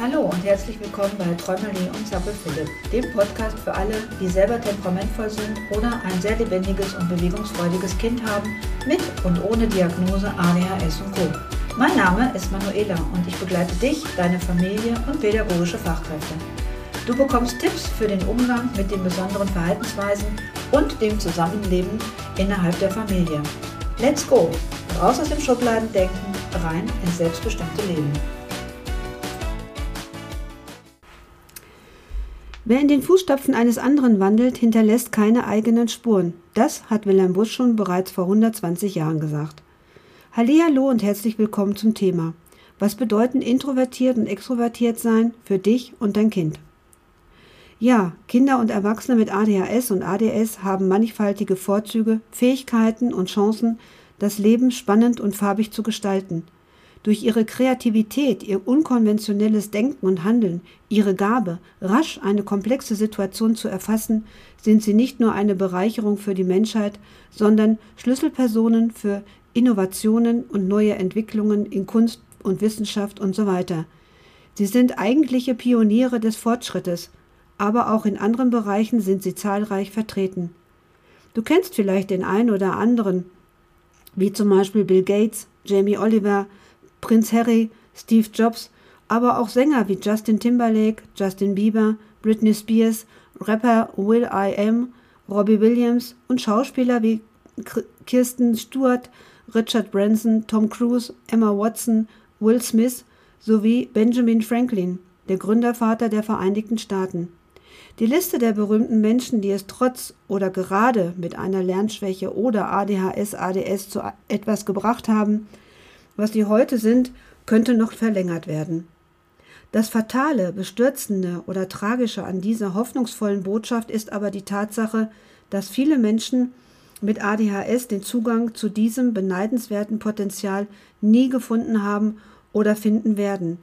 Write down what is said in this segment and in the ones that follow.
Hallo und herzlich willkommen bei Träumerli und Zappel Philipp, dem Podcast für alle, die selber temperamentvoll sind oder ein sehr lebendiges und bewegungsfreudiges Kind haben, mit und ohne Diagnose ADHS und Co. Mein Name ist Manuela und ich begleite dich, deine Familie und pädagogische Fachkräfte. Du bekommst Tipps für den Umgang mit den besonderen Verhaltensweisen und dem Zusammenleben innerhalb der Familie. Let's go! Raus aus dem Schubladendenken, rein ins selbstbestimmte Leben. Wer in den Fußstapfen eines anderen wandelt, hinterlässt keine eigenen Spuren. Das hat Wilhelm Busch schon bereits vor 120 Jahren gesagt. Hallo und herzlich willkommen zum Thema. Was bedeuten introvertiert und extrovertiert sein für dich und dein Kind? Ja, Kinder und Erwachsene mit ADHS und ADS haben mannigfaltige Vorzüge, Fähigkeiten und Chancen, das Leben spannend und farbig zu gestalten – durch ihre Kreativität, ihr unkonventionelles Denken und Handeln, ihre Gabe, rasch eine komplexe Situation zu erfassen, sind sie nicht nur eine Bereicherung für die Menschheit, sondern Schlüsselpersonen für Innovationen und neue Entwicklungen in Kunst und Wissenschaft und so weiter. Sie sind eigentliche Pioniere des Fortschrittes, aber auch in anderen Bereichen sind sie zahlreich vertreten. Du kennst vielleicht den einen oder anderen, wie zum Beispiel Bill Gates, Jamie Oliver, Prinz Harry, Steve Jobs, aber auch Sänger wie Justin Timberlake, Justin Bieber, Britney Spears, Rapper Will I Am, Robbie Williams und Schauspieler wie Kirsten Stewart, Richard Branson, Tom Cruise, Emma Watson, Will Smith sowie Benjamin Franklin, der Gründervater der Vereinigten Staaten. Die Liste der berühmten Menschen, die es trotz oder gerade mit einer Lernschwäche oder ADHS, ADS zu etwas gebracht haben, was sie heute sind, könnte noch verlängert werden. Das Fatale, Bestürzende oder Tragische an dieser hoffnungsvollen Botschaft ist aber die Tatsache, dass viele Menschen mit ADHS den Zugang zu diesem beneidenswerten Potenzial nie gefunden haben oder finden werden.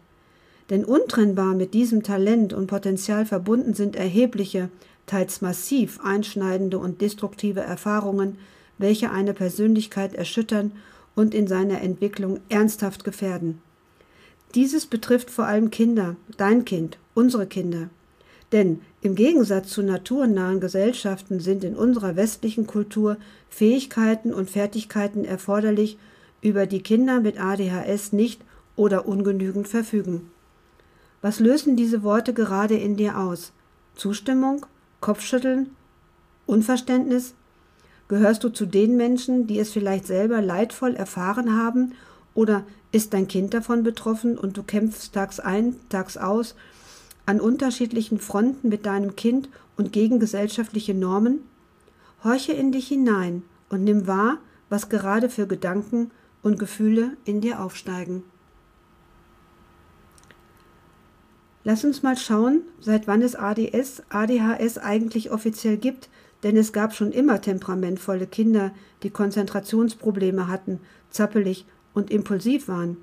Denn untrennbar mit diesem Talent und Potenzial verbunden sind erhebliche, teils massiv einschneidende und destruktive Erfahrungen, welche eine Persönlichkeit erschüttern und in seiner Entwicklung ernsthaft gefährden. Dieses betrifft vor allem Kinder, dein Kind, unsere Kinder. Denn im Gegensatz zu naturnahen Gesellschaften sind in unserer westlichen Kultur Fähigkeiten und Fertigkeiten erforderlich, über die Kinder mit ADHS nicht oder ungenügend verfügen. Was lösen diese Worte gerade in dir aus? Zustimmung? Kopfschütteln? Unverständnis? Gehörst du zu den Menschen, die es vielleicht selber leidvoll erfahren haben? Oder ist dein Kind davon betroffen und du kämpfst tags ein, tags aus an unterschiedlichen Fronten mit deinem Kind und gegen gesellschaftliche Normen? Horche in dich hinein und nimm wahr, was gerade für Gedanken und Gefühle in dir aufsteigen. Lass uns mal schauen, seit wann es ADS, ADHS eigentlich offiziell gibt, denn es gab schon immer temperamentvolle Kinder, die Konzentrationsprobleme hatten, zappelig und impulsiv waren.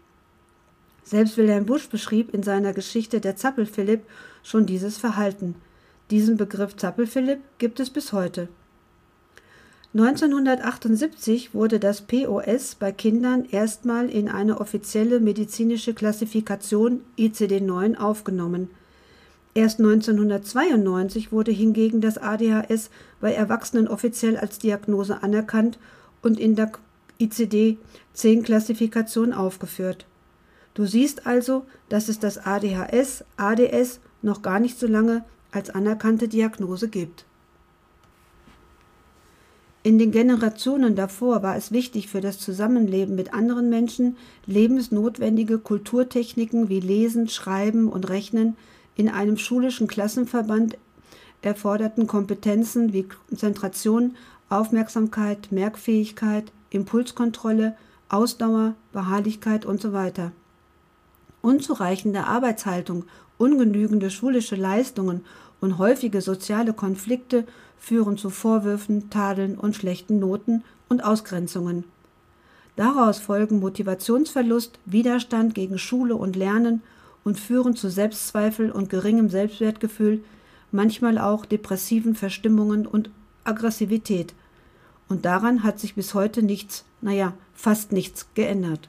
Selbst Wilhelm Busch beschrieb in seiner Geschichte der Zappelphilipp schon dieses Verhalten. Diesen Begriff Zappelphilipp gibt es bis heute. 1978 wurde das POS bei Kindern erstmal in eine offizielle medizinische Klassifikation ICD-9 aufgenommen – Erst 1992 wurde hingegen das ADHS bei Erwachsenen offiziell als Diagnose anerkannt und in der ICD-10-Klassifikation aufgeführt. Du siehst also, dass es das ADHS, ADS noch gar nicht so lange als anerkannte Diagnose gibt. In den Generationen davor war es wichtig für das Zusammenleben mit anderen Menschen, lebensnotwendige Kulturtechniken wie Lesen, Schreiben und Rechnen in einem schulischen Klassenverband erforderten Kompetenzen wie Konzentration, Aufmerksamkeit, Merkfähigkeit, Impulskontrolle, Ausdauer, Beharrlichkeit usw. So Unzureichende Arbeitshaltung, ungenügende schulische Leistungen und häufige soziale Konflikte führen zu Vorwürfen, Tadeln und schlechten Noten und Ausgrenzungen. Daraus folgen Motivationsverlust, Widerstand gegen Schule und Lernen und führen zu Selbstzweifel und geringem Selbstwertgefühl, manchmal auch depressiven Verstimmungen und Aggressivität. Und daran hat sich bis heute nichts, naja, fast nichts geändert.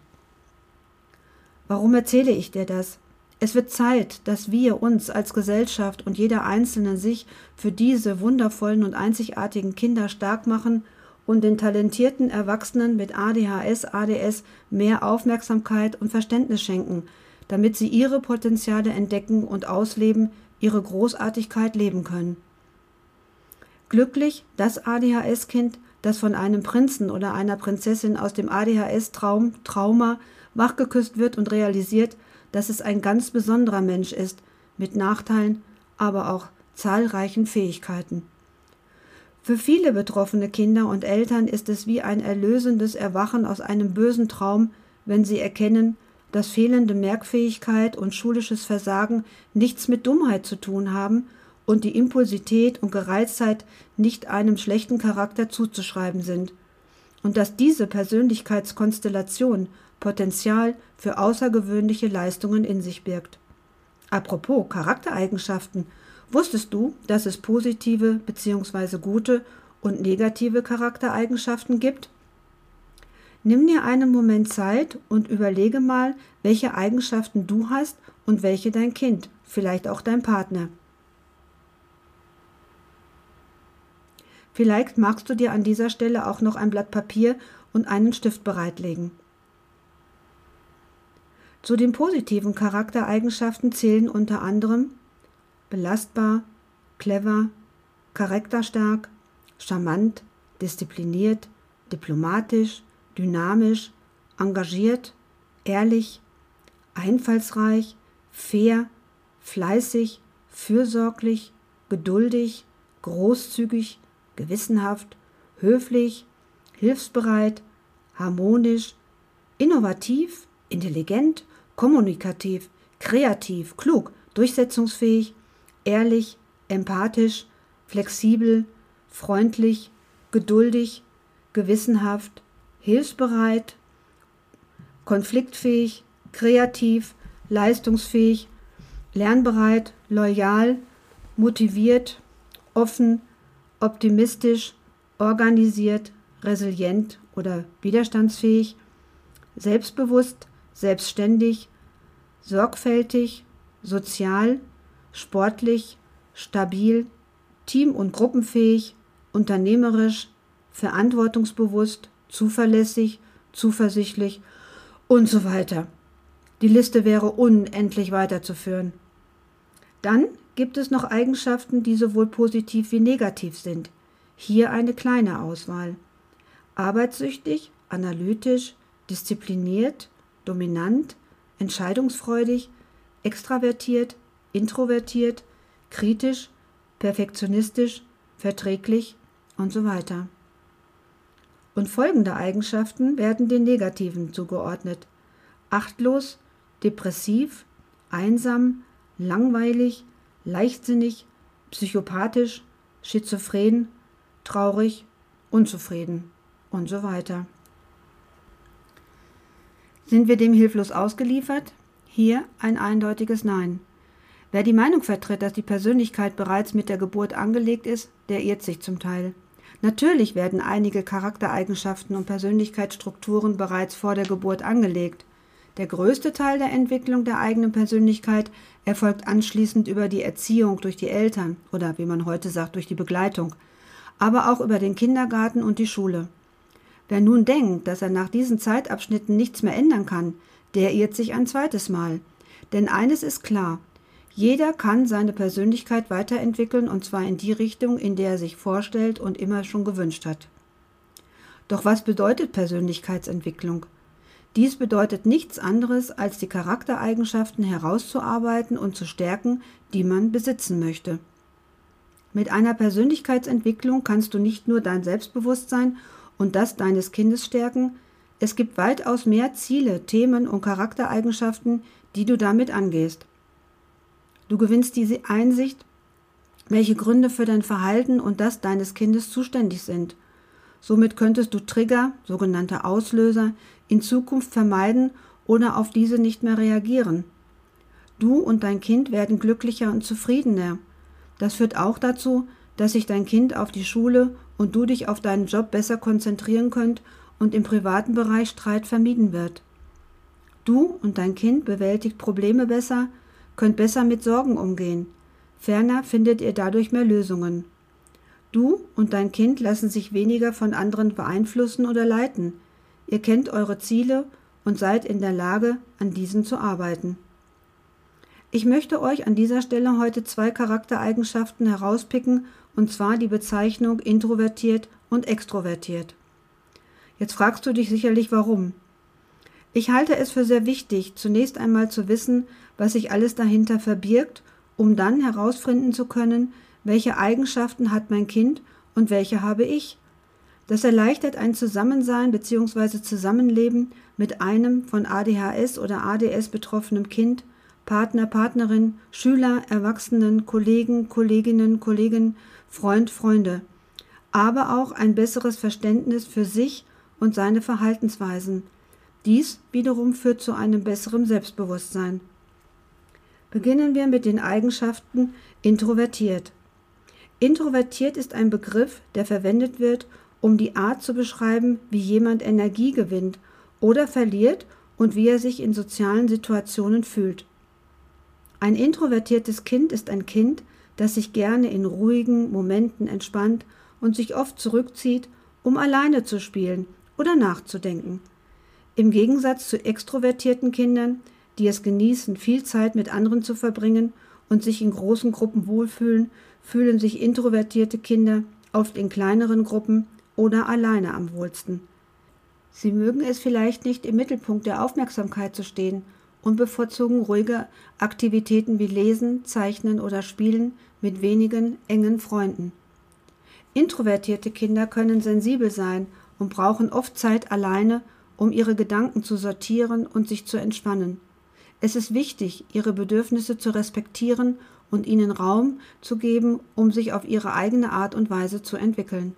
Warum erzähle ich dir das? Es wird Zeit, dass wir uns als Gesellschaft und jeder Einzelne sich für diese wundervollen und einzigartigen Kinder stark machen und den talentierten Erwachsenen mit ADHS, ADS mehr Aufmerksamkeit und Verständnis schenken, damit sie ihre Potenziale entdecken und ausleben, ihre Großartigkeit leben können. Glücklich das ADHS-Kind, das von einem Prinzen oder einer Prinzessin aus dem ADHS-Traum, Trauma wachgeküsst wird und realisiert, dass es ein ganz besonderer Mensch ist, mit Nachteilen, aber auch zahlreichen Fähigkeiten. Für viele betroffene Kinder und Eltern ist es wie ein erlösendes Erwachen aus einem bösen Traum, wenn sie erkennen, dass fehlende Merkfähigkeit und schulisches Versagen nichts mit Dummheit zu tun haben und die Impulsität und Gereiztheit nicht einem schlechten Charakter zuzuschreiben sind, und dass diese Persönlichkeitskonstellation Potenzial für außergewöhnliche Leistungen in sich birgt. Apropos Charaktereigenschaften Wusstest du, dass es positive bzw. gute und negative Charaktereigenschaften gibt? Nimm dir einen Moment Zeit und überlege mal, welche Eigenschaften du hast und welche dein Kind, vielleicht auch dein Partner. Vielleicht magst du dir an dieser Stelle auch noch ein Blatt Papier und einen Stift bereitlegen. Zu den positiven Charaktereigenschaften zählen unter anderem belastbar, clever, charakterstark, charmant, diszipliniert, diplomatisch, dynamisch, engagiert, ehrlich, einfallsreich, fair, fleißig, fürsorglich, geduldig, großzügig, gewissenhaft, höflich, hilfsbereit, harmonisch, innovativ, intelligent, kommunikativ, kreativ, klug, durchsetzungsfähig, ehrlich, empathisch, flexibel, freundlich, geduldig, gewissenhaft, hilfsbereit, konfliktfähig, kreativ, leistungsfähig, lernbereit, loyal, motiviert, offen, optimistisch, organisiert, resilient oder widerstandsfähig, selbstbewusst, selbstständig, sorgfältig, sozial, sportlich, stabil, team- und gruppenfähig, unternehmerisch, verantwortungsbewusst, zuverlässig, zuversichtlich und so weiter. Die Liste wäre unendlich weiterzuführen. Dann gibt es noch Eigenschaften, die sowohl positiv wie negativ sind. Hier eine kleine Auswahl. Arbeitssüchtig, analytisch, diszipliniert, dominant, entscheidungsfreudig, extravertiert, introvertiert, kritisch, perfektionistisch, verträglich und so weiter. Und folgende Eigenschaften werden den negativen zugeordnet. Achtlos, depressiv, einsam, langweilig, leichtsinnig, psychopathisch, schizophren, traurig, unzufrieden und so weiter. Sind wir dem hilflos ausgeliefert? Hier ein eindeutiges Nein. Wer die Meinung vertritt, dass die Persönlichkeit bereits mit der Geburt angelegt ist, der irrt sich zum Teil. Natürlich werden einige Charaktereigenschaften und Persönlichkeitsstrukturen bereits vor der Geburt angelegt. Der größte Teil der Entwicklung der eigenen Persönlichkeit erfolgt anschließend über die Erziehung durch die Eltern oder wie man heute sagt, durch die Begleitung, aber auch über den Kindergarten und die Schule. Wer nun denkt, dass er nach diesen Zeitabschnitten nichts mehr ändern kann, der irrt sich ein zweites Mal. Denn eines ist klar, jeder kann seine Persönlichkeit weiterentwickeln und zwar in die Richtung, in der er sich vorstellt und immer schon gewünscht hat. Doch was bedeutet Persönlichkeitsentwicklung? Dies bedeutet nichts anderes, als die Charaktereigenschaften herauszuarbeiten und zu stärken, die man besitzen möchte. Mit einer Persönlichkeitsentwicklung kannst du nicht nur dein Selbstbewusstsein und das deines Kindes stärken, es gibt weitaus mehr Ziele, Themen und Charaktereigenschaften, die du damit angehst. Du gewinnst diese Einsicht, welche Gründe für dein Verhalten und das deines Kindes zuständig sind. Somit könntest du Trigger, sogenannte Auslöser, in Zukunft vermeiden oder auf diese nicht mehr reagieren. Du und dein Kind werden glücklicher und zufriedener. Das führt auch dazu, dass sich dein Kind auf die Schule und du dich auf deinen Job besser konzentrieren könnt und im privaten Bereich Streit vermieden wird. Du und dein Kind bewältigt Probleme besser, könnt besser mit Sorgen umgehen. Ferner findet ihr dadurch mehr Lösungen. Du und dein Kind lassen sich weniger von anderen beeinflussen oder leiten. Ihr kennt eure Ziele und seid in der Lage, an diesen zu arbeiten. Ich möchte euch an dieser Stelle heute zwei Charaktereigenschaften herauspicken, und zwar die Bezeichnung introvertiert und extrovertiert. Jetzt fragst du dich sicherlich warum. Ich halte es für sehr wichtig, zunächst einmal zu wissen, was sich alles dahinter verbirgt, um dann herausfinden zu können, welche Eigenschaften hat mein Kind und welche habe ich. Das erleichtert ein Zusammensein bzw. Zusammenleben mit einem von ADHS oder ADS betroffenem Kind, Partner, Partnerin, Schüler, Erwachsenen, Kollegen, Kolleginnen, Kollegen, Freund, Freunde, aber auch ein besseres Verständnis für sich und seine Verhaltensweisen. Dies wiederum führt zu einem besseren Selbstbewusstsein. Beginnen wir mit den Eigenschaften introvertiert. Introvertiert ist ein Begriff, der verwendet wird, um die Art zu beschreiben, wie jemand Energie gewinnt oder verliert und wie er sich in sozialen Situationen fühlt. Ein introvertiertes Kind ist ein Kind, das sich gerne in ruhigen Momenten entspannt und sich oft zurückzieht, um alleine zu spielen oder nachzudenken. Im Gegensatz zu extrovertierten Kindern, die es genießen, viel Zeit mit anderen zu verbringen und sich in großen Gruppen wohlfühlen, fühlen sich introvertierte Kinder oft in kleineren Gruppen oder alleine am wohlsten. Sie mögen es vielleicht nicht im Mittelpunkt der Aufmerksamkeit zu stehen und bevorzugen ruhige Aktivitäten wie Lesen, Zeichnen oder Spielen mit wenigen engen Freunden. Introvertierte Kinder können sensibel sein und brauchen oft Zeit alleine, um ihre Gedanken zu sortieren und sich zu entspannen. Es ist wichtig, ihre Bedürfnisse zu respektieren und ihnen Raum zu geben, um sich auf ihre eigene Art und Weise zu entwickeln.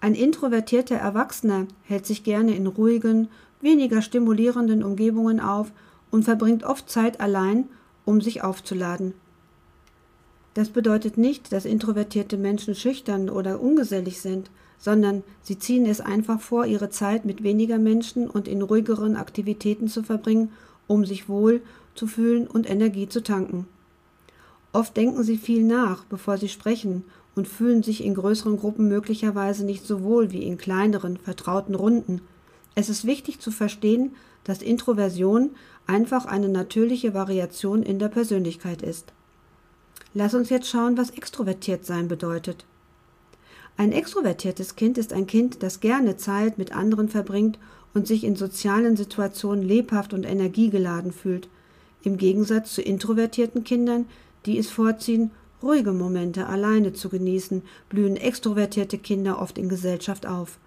Ein introvertierter Erwachsener hält sich gerne in ruhigen, weniger stimulierenden Umgebungen auf und verbringt oft Zeit allein, um sich aufzuladen. Das bedeutet nicht, dass introvertierte Menschen schüchtern oder ungesellig sind, sondern sie ziehen es einfach vor, ihre Zeit mit weniger Menschen und in ruhigeren Aktivitäten zu verbringen, um sich wohl zu fühlen und Energie zu tanken. Oft denken sie viel nach, bevor sie sprechen und fühlen sich in größeren Gruppen möglicherweise nicht so wohl wie in kleineren, vertrauten Runden. Es ist wichtig zu verstehen, dass Introversion einfach eine natürliche Variation in der Persönlichkeit ist. Lass uns jetzt schauen, was extrovertiert sein bedeutet. Ein extrovertiertes Kind ist ein Kind, das gerne Zeit mit anderen verbringt und sich in sozialen Situationen lebhaft und energiegeladen fühlt, im Gegensatz zu introvertierten Kindern, die es vorziehen, ruhige Momente alleine zu genießen, blühen extrovertierte Kinder oft in Gesellschaft auf.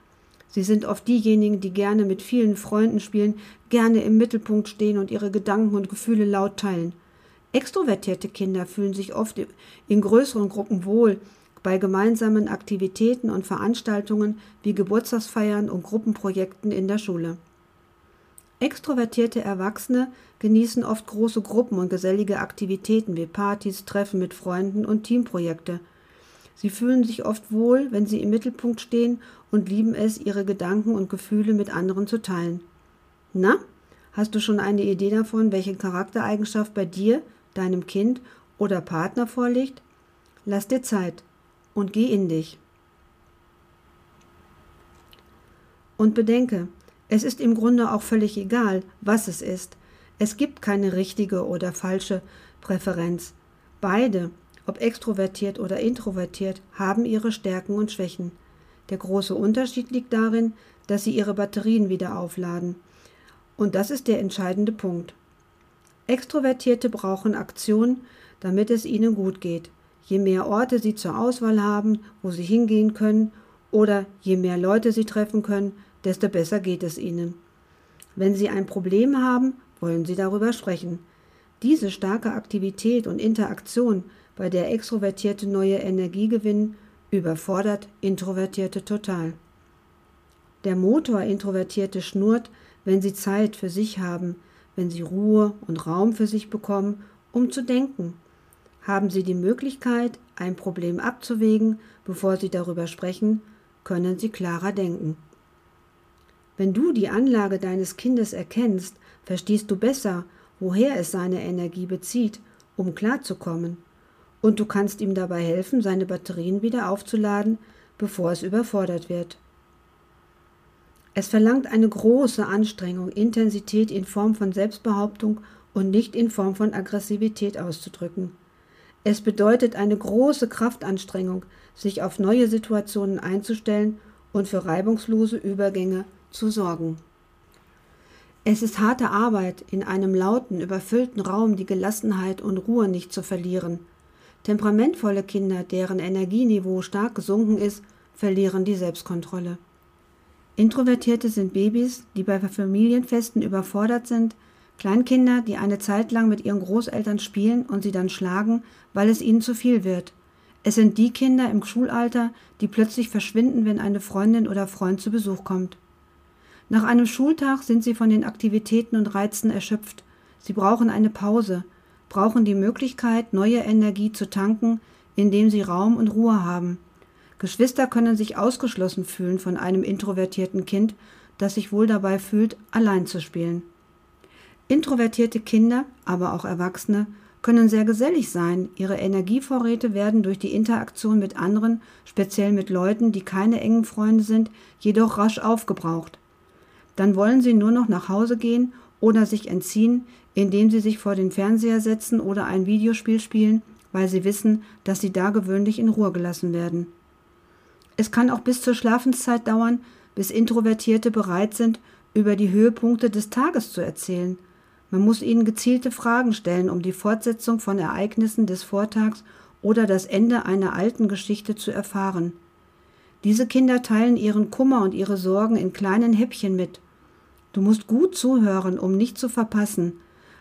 Sie sind oft diejenigen, die gerne mit vielen Freunden spielen, gerne im Mittelpunkt stehen und ihre Gedanken und Gefühle laut teilen. Extrovertierte Kinder fühlen sich oft in größeren Gruppen wohl, bei gemeinsamen Aktivitäten und Veranstaltungen wie Geburtstagsfeiern und Gruppenprojekten in der Schule. Extrovertierte Erwachsene genießen oft große Gruppen und gesellige Aktivitäten wie Partys, Treffen mit Freunden und Teamprojekte. Sie fühlen sich oft wohl, wenn sie im Mittelpunkt stehen und lieben es, ihre Gedanken und Gefühle mit anderen zu teilen. Na, hast du schon eine Idee davon, welche Charaktereigenschaft bei dir, deinem Kind oder Partner vorliegt? Lass dir Zeit und geh in dich. Und bedenke, es ist im Grunde auch völlig egal, was es ist. Es gibt keine richtige oder falsche Präferenz. Beide, ob extrovertiert oder introvertiert, haben ihre Stärken und Schwächen. Der große Unterschied liegt darin, dass sie ihre Batterien wieder aufladen. Und das ist der entscheidende Punkt. Extrovertierte brauchen Aktion, damit es ihnen gut geht. Je mehr Orte sie zur Auswahl haben, wo sie hingehen können, oder je mehr Leute sie treffen können, desto besser geht es ihnen. Wenn sie ein Problem haben, wollen sie darüber sprechen. Diese starke Aktivität und Interaktion, bei der Extrovertierte neue Energie gewinnen, überfordert Introvertierte total. Der Motor Introvertierte schnurrt, wenn sie Zeit für sich haben, wenn sie Ruhe und Raum für sich bekommen, um zu denken. Haben sie die Möglichkeit, ein Problem abzuwägen, bevor sie darüber sprechen, können sie klarer denken. Wenn du die Anlage deines Kindes erkennst, verstehst du besser, woher es seine Energie bezieht, um klarzukommen. Und du kannst ihm dabei helfen, seine Batterien wieder aufzuladen, bevor es überfordert wird. Es verlangt eine große Anstrengung, Intensität in Form von Selbstbehauptung und nicht in Form von Aggressivität auszudrücken. Es bedeutet eine große Kraftanstrengung, sich auf neue Situationen einzustellen und für reibungslose Übergänge zu sorgen. Es ist harte Arbeit, in einem lauten, überfüllten Raum die Gelassenheit und Ruhe nicht zu verlieren. Temperamentvolle Kinder, deren Energieniveau stark gesunken ist, verlieren die Selbstkontrolle. Introvertierte sind Babys, die bei Familienfesten überfordert sind, Kleinkinder, die eine Zeit lang mit ihren Großeltern spielen und sie dann schlagen, weil es ihnen zu viel wird. Es sind die Kinder im Schulalter, die plötzlich verschwinden, wenn eine Freundin oder Freund zu Besuch kommt. Nach einem Schultag sind sie von den Aktivitäten und Reizen erschöpft. Sie brauchen eine Pause, brauchen die Möglichkeit, neue Energie zu tanken, indem sie Raum und Ruhe haben. Geschwister können sich ausgeschlossen fühlen von einem introvertierten Kind, das sich wohl dabei fühlt, allein zu spielen. Introvertierte Kinder, aber auch Erwachsene, können sehr gesellig sein. Ihre Energievorräte werden durch die Interaktion mit anderen, speziell mit Leuten, die keine engen Freunde sind, jedoch rasch aufgebraucht. Dann wollen sie nur noch nach Hause gehen oder sich entziehen, indem sie sich vor den Fernseher setzen oder ein Videospiel spielen, weil sie wissen, dass sie da gewöhnlich in Ruhe gelassen werden. Es kann auch bis zur Schlafenszeit dauern, bis Introvertierte bereit sind, über die Höhepunkte des Tages zu erzählen. Man muss ihnen gezielte Fragen stellen, um die Fortsetzung von Ereignissen des Vortags oder das Ende einer alten Geschichte zu erfahren. Diese Kinder teilen ihren Kummer und ihre Sorgen in kleinen Häppchen mit. Du musst gut zuhören, um nicht zu verpassen.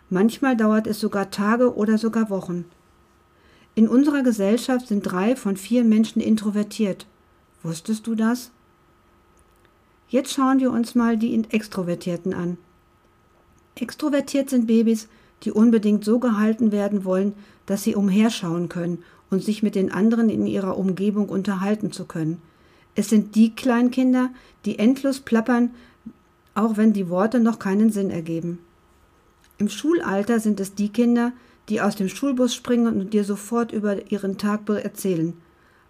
Manchmal dauert es sogar Tage oder sogar Wochen. In unserer Gesellschaft sind drei von vier Menschen introvertiert. Wusstest du das? Jetzt schauen wir uns mal die Extrovertierten an. Extrovertiert sind Babys, die unbedingt so gehalten werden wollen, dass sie umherschauen können und sich mit den anderen in ihrer Umgebung unterhalten zu können. Es sind die Kleinkinder, die endlos plappern, auch wenn die Worte noch keinen Sinn ergeben. Im Schulalter sind es die Kinder, die aus dem Schulbus springen und dir sofort über ihren Tag erzählen.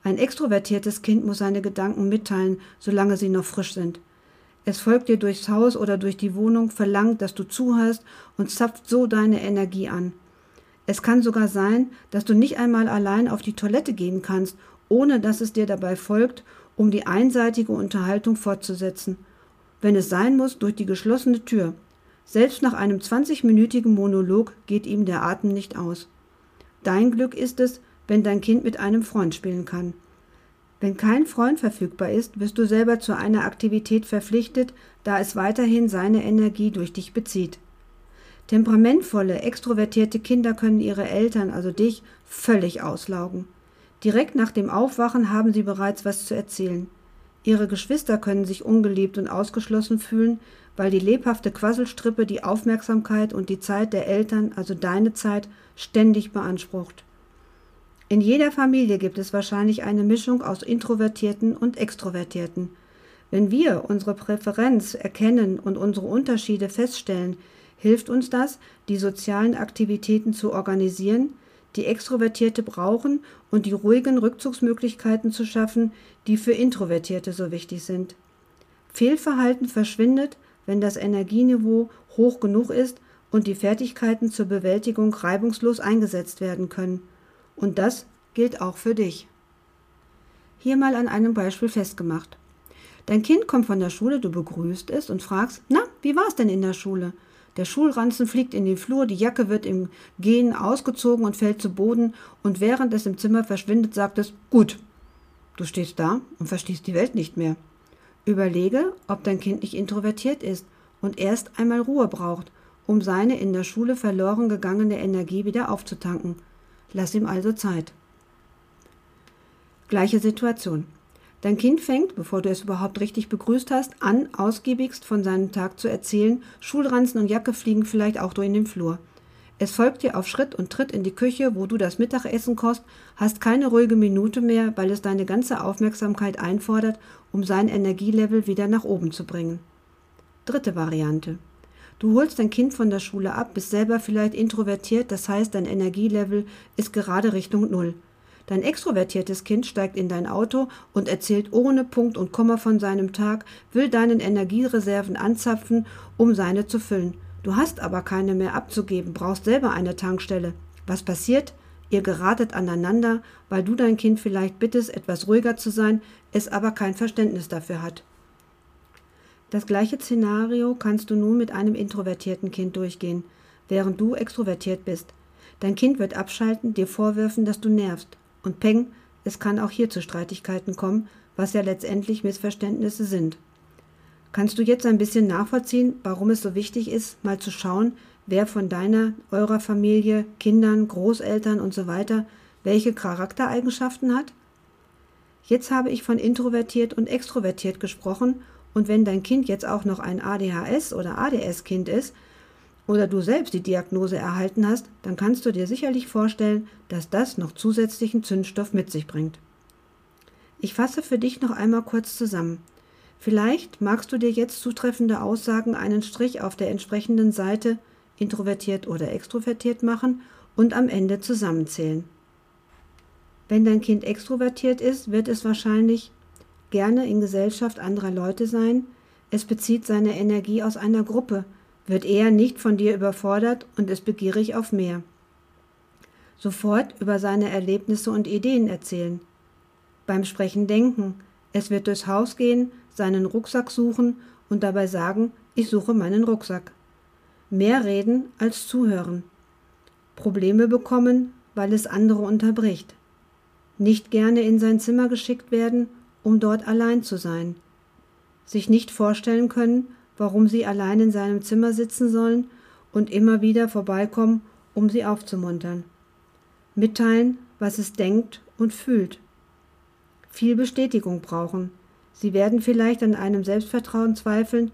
Ein extrovertiertes Kind muss seine Gedanken mitteilen, solange sie noch frisch sind. Es folgt dir durchs Haus oder durch die Wohnung, verlangt, dass du zuhörst und zapft so deine Energie an. Es kann sogar sein, dass du nicht einmal allein auf die Toilette gehen kannst, ohne dass es dir dabei folgt, um die einseitige Unterhaltung fortzusetzen wenn es sein muss, durch die geschlossene Tür. Selbst nach einem 20-minütigen Monolog geht ihm der Atem nicht aus. Dein Glück ist es, wenn dein Kind mit einem Freund spielen kann. Wenn kein Freund verfügbar ist, wirst du selber zu einer Aktivität verpflichtet, da es weiterhin seine Energie durch dich bezieht. Temperamentvolle, extrovertierte Kinder können ihre Eltern, also dich, völlig auslaugen. Direkt nach dem Aufwachen haben sie bereits was zu erzählen. Ihre Geschwister können sich ungeliebt und ausgeschlossen fühlen, weil die lebhafte Quasselstrippe die Aufmerksamkeit und die Zeit der Eltern, also deine Zeit, ständig beansprucht. In jeder Familie gibt es wahrscheinlich eine Mischung aus Introvertierten und Extrovertierten. Wenn wir unsere Präferenz erkennen und unsere Unterschiede feststellen, hilft uns das, die sozialen Aktivitäten zu organisieren, die Extrovertierte brauchen und die ruhigen Rückzugsmöglichkeiten zu schaffen, die für Introvertierte so wichtig sind. Fehlverhalten verschwindet, wenn das Energieniveau hoch genug ist und die Fertigkeiten zur Bewältigung reibungslos eingesetzt werden können. Und das gilt auch für dich. Hier mal an einem Beispiel festgemacht. Dein Kind kommt von der Schule, du begrüßt es und fragst, na, wie war es denn in der Schule? Der Schulranzen fliegt in den Flur, die Jacke wird im Gehen ausgezogen und fällt zu Boden, und während es im Zimmer verschwindet, sagt es Gut. Du stehst da und verstehst die Welt nicht mehr. Überlege, ob dein Kind nicht introvertiert ist und erst einmal Ruhe braucht, um seine in der Schule verloren gegangene Energie wieder aufzutanken. Lass ihm also Zeit. Gleiche Situation. Dein Kind fängt, bevor du es überhaupt richtig begrüßt hast, an, ausgiebigst von seinem Tag zu erzählen. Schulranzen und Jacke fliegen vielleicht auch durch den Flur. Es folgt dir auf Schritt und Tritt in die Küche, wo du das Mittagessen kost, hast keine ruhige Minute mehr, weil es deine ganze Aufmerksamkeit einfordert, um sein Energielevel wieder nach oben zu bringen. Dritte Variante. Du holst dein Kind von der Schule ab, bist selber vielleicht introvertiert, das heißt, dein Energielevel ist gerade Richtung Null. Dein extrovertiertes Kind steigt in dein Auto und erzählt ohne Punkt und Komma von seinem Tag, will deinen Energiereserven anzapfen, um seine zu füllen. Du hast aber keine mehr abzugeben, brauchst selber eine Tankstelle. Was passiert? Ihr geratet aneinander, weil du dein Kind vielleicht bittest, etwas ruhiger zu sein, es aber kein Verständnis dafür hat. Das gleiche Szenario kannst du nun mit einem introvertierten Kind durchgehen, während du extrovertiert bist. Dein Kind wird abschalten, dir vorwerfen, dass du nervst. Und peng, es kann auch hier zu Streitigkeiten kommen, was ja letztendlich Missverständnisse sind. Kannst du jetzt ein bisschen nachvollziehen, warum es so wichtig ist, mal zu schauen, wer von deiner, eurer Familie, Kindern, Großeltern und so welche Charaktereigenschaften hat? Jetzt habe ich von introvertiert und extrovertiert gesprochen und wenn dein Kind jetzt auch noch ein ADHS oder ADS-Kind ist oder du selbst die Diagnose erhalten hast, dann kannst du dir sicherlich vorstellen, dass das noch zusätzlichen Zündstoff mit sich bringt. Ich fasse für dich noch einmal kurz zusammen. Vielleicht magst du dir jetzt zutreffende Aussagen einen Strich auf der entsprechenden Seite introvertiert oder extrovertiert machen und am Ende zusammenzählen. Wenn dein Kind extrovertiert ist, wird es wahrscheinlich gerne in Gesellschaft anderer Leute sein, es bezieht seine Energie aus einer Gruppe, wird eher nicht von dir überfordert und ist begierig auf mehr. Sofort über seine Erlebnisse und Ideen erzählen. Beim Sprechen denken, es wird durchs Haus gehen, seinen Rucksack suchen und dabei sagen, ich suche meinen Rucksack. Mehr reden als zuhören. Probleme bekommen, weil es andere unterbricht. Nicht gerne in sein Zimmer geschickt werden um dort allein zu sein, sich nicht vorstellen können, warum sie allein in seinem Zimmer sitzen sollen und immer wieder vorbeikommen, um sie aufzumuntern. Mitteilen, was es denkt und fühlt. Viel Bestätigung brauchen. Sie werden vielleicht an einem Selbstvertrauen zweifeln,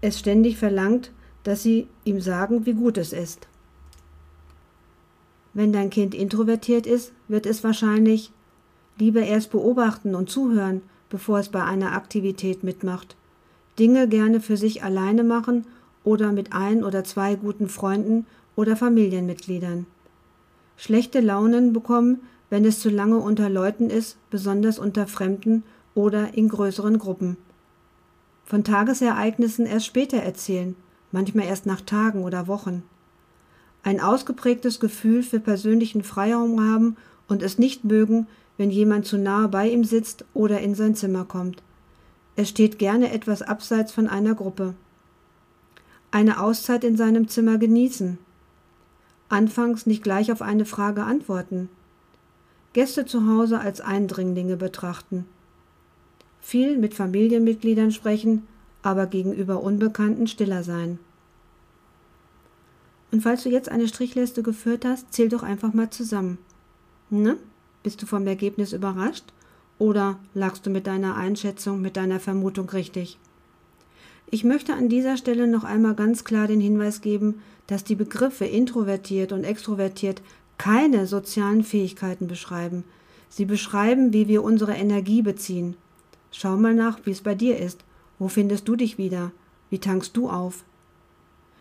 es ständig verlangt, dass sie ihm sagen, wie gut es ist. Wenn dein Kind introvertiert ist, wird es wahrscheinlich Lieber erst beobachten und zuhören, bevor es bei einer Aktivität mitmacht. Dinge gerne für sich alleine machen oder mit ein oder zwei guten Freunden oder Familienmitgliedern. Schlechte Launen bekommen, wenn es zu lange unter Leuten ist, besonders unter Fremden oder in größeren Gruppen. Von Tagesereignissen erst später erzählen, manchmal erst nach Tagen oder Wochen. Ein ausgeprägtes Gefühl für persönlichen Freiraum haben und es nicht mögen, wenn jemand zu nahe bei ihm sitzt oder in sein Zimmer kommt. Er steht gerne etwas abseits von einer Gruppe. Eine Auszeit in seinem Zimmer genießen. Anfangs nicht gleich auf eine Frage antworten. Gäste zu Hause als Eindringlinge betrachten. Viel mit Familienmitgliedern sprechen, aber gegenüber Unbekannten stiller sein. Und falls du jetzt eine Strichliste geführt hast, zähl doch einfach mal zusammen. Ne? Bist du vom Ergebnis überrascht oder lagst du mit deiner Einschätzung, mit deiner Vermutung richtig? Ich möchte an dieser Stelle noch einmal ganz klar den Hinweis geben, dass die Begriffe introvertiert und extrovertiert keine sozialen Fähigkeiten beschreiben. Sie beschreiben, wie wir unsere Energie beziehen. Schau mal nach, wie es bei dir ist. Wo findest du dich wieder? Wie tankst du auf?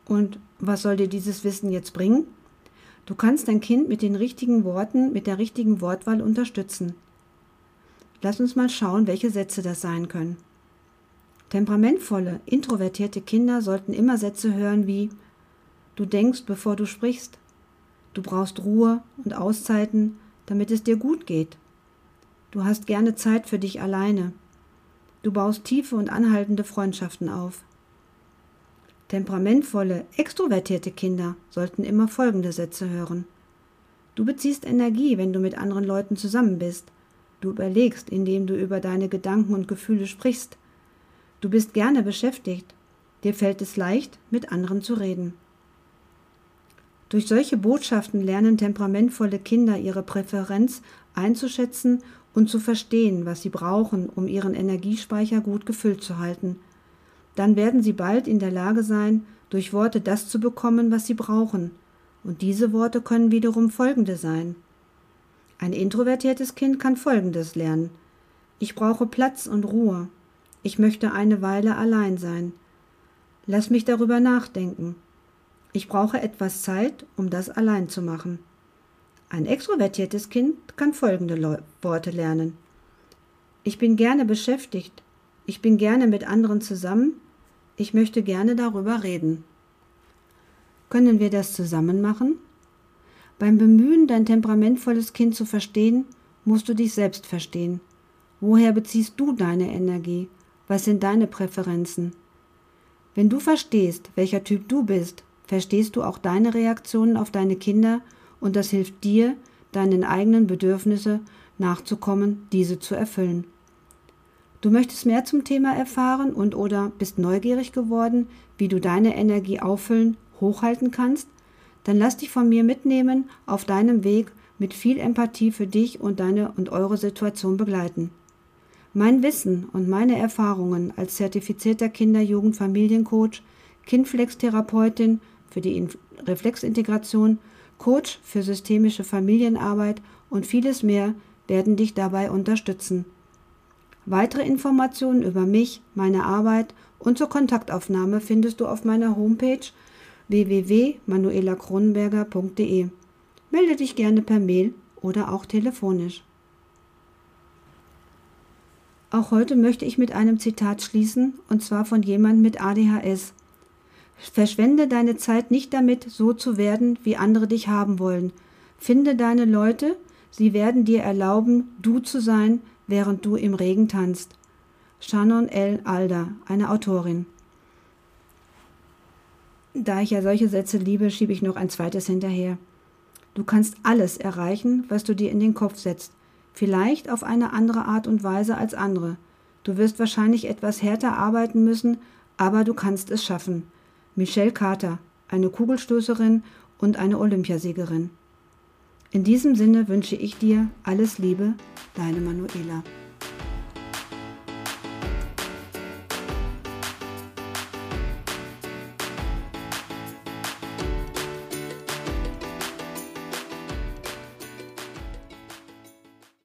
Und was soll dir dieses Wissen jetzt bringen? Du kannst dein Kind mit den richtigen Worten, mit der richtigen Wortwahl unterstützen. Lass uns mal schauen, welche Sätze das sein können. Temperamentvolle, introvertierte Kinder sollten immer Sätze hören wie Du denkst, bevor du sprichst. Du brauchst Ruhe und Auszeiten, damit es dir gut geht. Du hast gerne Zeit für dich alleine. Du baust tiefe und anhaltende Freundschaften auf. Temperamentvolle, extrovertierte Kinder sollten immer folgende Sätze hören. Du beziehst Energie, wenn du mit anderen Leuten zusammen bist. Du überlegst, indem du über deine Gedanken und Gefühle sprichst. Du bist gerne beschäftigt. Dir fällt es leicht, mit anderen zu reden. Durch solche Botschaften lernen temperamentvolle Kinder ihre Präferenz einzuschätzen und zu verstehen, was sie brauchen, um ihren Energiespeicher gut gefüllt zu halten – dann werden sie bald in der Lage sein, durch Worte das zu bekommen, was sie brauchen. Und diese Worte können wiederum folgende sein. Ein introvertiertes Kind kann folgendes lernen. Ich brauche Platz und Ruhe. Ich möchte eine Weile allein sein. Lass mich darüber nachdenken. Ich brauche etwas Zeit, um das allein zu machen. Ein extrovertiertes Kind kann folgende Le Worte lernen. Ich bin gerne beschäftigt. Ich bin gerne mit anderen zusammen. Ich möchte gerne darüber reden. Können wir das zusammen machen? Beim Bemühen, dein temperamentvolles Kind zu verstehen, musst du dich selbst verstehen. Woher beziehst du deine Energie? Was sind deine Präferenzen? Wenn du verstehst, welcher Typ du bist, verstehst du auch deine Reaktionen auf deine Kinder und das hilft dir, deinen eigenen Bedürfnisse nachzukommen, diese zu erfüllen. Du möchtest mehr zum Thema erfahren und oder bist neugierig geworden, wie du deine Energie auffüllen, hochhalten kannst? Dann lass dich von mir mitnehmen, auf deinem Weg mit viel Empathie für dich und deine und eure Situation begleiten. Mein Wissen und meine Erfahrungen als zertifizierter Kinder-, Jugend-, Familiencoach, Kindflex-Therapeutin für die Reflexintegration, Coach für systemische Familienarbeit und vieles mehr werden dich dabei unterstützen. Weitere Informationen über mich, meine Arbeit und zur Kontaktaufnahme findest du auf meiner Homepage www.manuelakronenberger.de. Melde dich gerne per Mail oder auch telefonisch. Auch heute möchte ich mit einem Zitat schließen, und zwar von jemand mit ADHS. Verschwende deine Zeit nicht damit, so zu werden, wie andere dich haben wollen. Finde deine Leute, sie werden dir erlauben, du zu sein, während du im Regen tanzt. Shannon L. Alder, eine Autorin. Da ich ja solche Sätze liebe, schiebe ich noch ein zweites hinterher. Du kannst alles erreichen, was du dir in den Kopf setzt. Vielleicht auf eine andere Art und Weise als andere. Du wirst wahrscheinlich etwas härter arbeiten müssen, aber du kannst es schaffen. Michelle Carter, eine Kugelstoßerin und eine Olympiasiegerin. In diesem Sinne wünsche ich dir alles Liebe, deine Manuela.